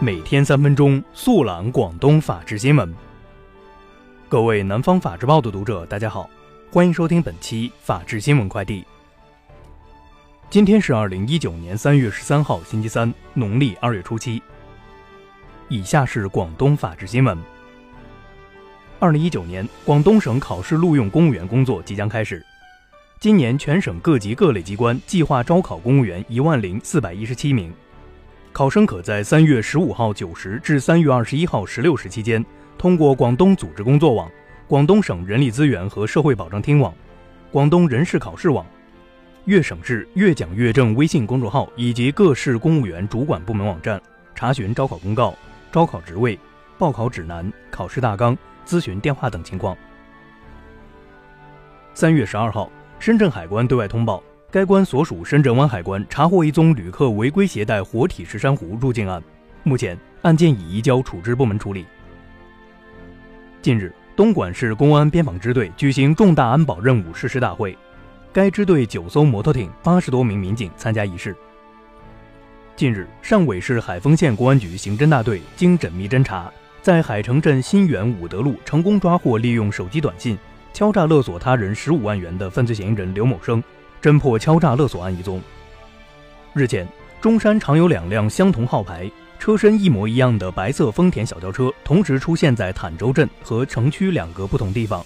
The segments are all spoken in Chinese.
每天三分钟，速览广东法治新闻。各位南方法制报的读者，大家好，欢迎收听本期法治新闻快递。今天是二零一九年三月十三号，星期三，农历二月初七。以下是广东法治新闻。二零一九年，广东省考试录用公务员工作即将开始。今年全省各级各类机关计划招考公务员一万零四百一十七名。考生可在三月十五号九时至三月二十一号十六时期间，通过广东组织工作网、广东省人力资源和社会保障厅网、广东人事考试网、粤省市粤讲粤政微信公众号以及各市公务员主管部门网站查询招考公告、招考职位、报考指南、考试大纲、咨询电话等情况。三月十二号，深圳海关对外通报。该关所属深圳湾海关查获一宗旅客违规携带活体石珊瑚入境案，目前案件已移交处置部门处理。近日，东莞市公安边防支队举行重大安保任务誓师大会，该支队九艘摩托艇、八十多名民警参加仪式。近日，汕尾市海丰县公安局刑侦大队经缜密侦查，在海城镇新源武德路成功抓获利用手机短信敲诈勒索他人十五万元的犯罪嫌疑人刘某生。侦破敲诈勒索案一宗。日前，中山常有两辆相同号牌、车身一模一样的白色丰田小轿车同时出现在坦洲镇和城区两个不同地方。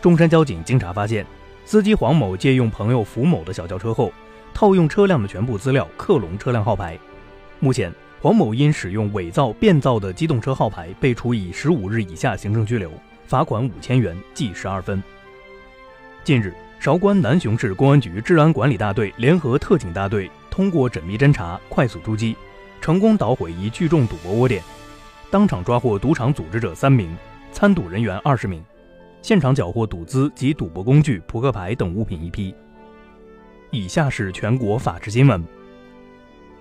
中山交警经查发现，司机黄某借用朋友符某的小轿车后，套用车辆的全部资料克隆车辆号牌。目前，黄某因使用伪造、变造的机动车号牌，被处以十五日以下行政拘留，罚款五千元，记十二分。近日。韶关南雄市公安局治安管理大队联合特警大队通过缜密侦查、快速出击，成功捣毁一聚众赌博窝点，当场抓获赌场组织者三名，参赌人员二十名，现场缴获赌资及赌博工具、扑克牌等物品一批。以下是全国法制新闻。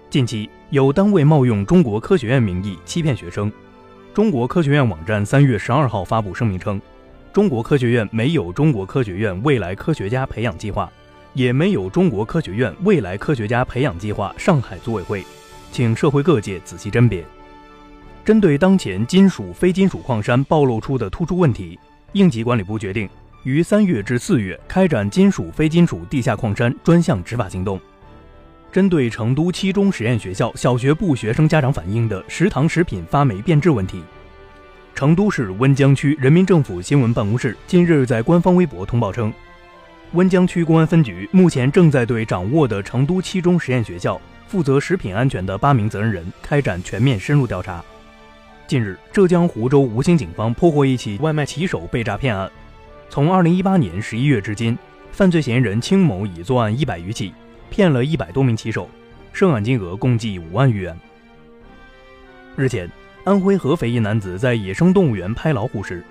近期有单位冒用中国科学院名义欺骗学生，中国科学院网站三月十二号发布声明称。中国科学院没有中国科学院未来科学家培养计划，也没有中国科学院未来科学家培养计划上海组委会，请社会各界仔细甄别。针对当前金属、非金属矿山暴露出的突出问题，应急管理部决定于三月至四月开展金属、非金属地下矿山专项执法行动。针对成都七中实验学校小学部学生家长反映的食堂食品发霉变质问题。成都市温江区人民政府新闻办公室近日在官方微博通报称，温江区公安分局目前正在对掌握的成都七中实验学校负责食品安全的八名责任人开展全面深入调查。近日，浙江湖州吴兴警方破获一起外卖骑手被诈骗案，从二零一八年十一月至今，犯罪嫌疑人卿某已作案一百余起，骗了一百多名骑手，涉案金额共计五万余元。日前。安徽合肥一男子在野生动物园拍老虎时，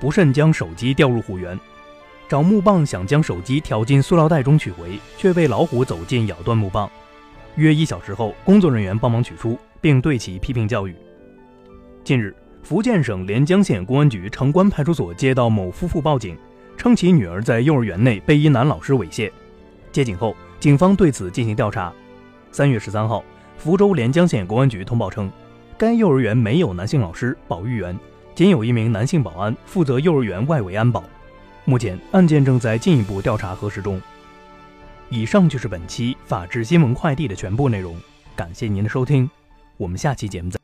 不慎将手机掉入虎园，找木棒想将手机挑进塑料袋中取回，却被老虎走近咬断木棒。约一小时后，工作人员帮忙取出，并对其批评教育。近日，福建省连江县公安局城关派出所接到某夫妇报警，称其女儿在幼儿园内被一男老师猥亵。接警后，警方对此进行调查。三月十三号，福州连江县公安局通报称。该幼儿园没有男性老师、保育员，仅有一名男性保安负责幼儿园外围安保。目前案件正在进一步调查核实中。以上就是本期法治新闻快递的全部内容，感谢您的收听，我们下期节目再。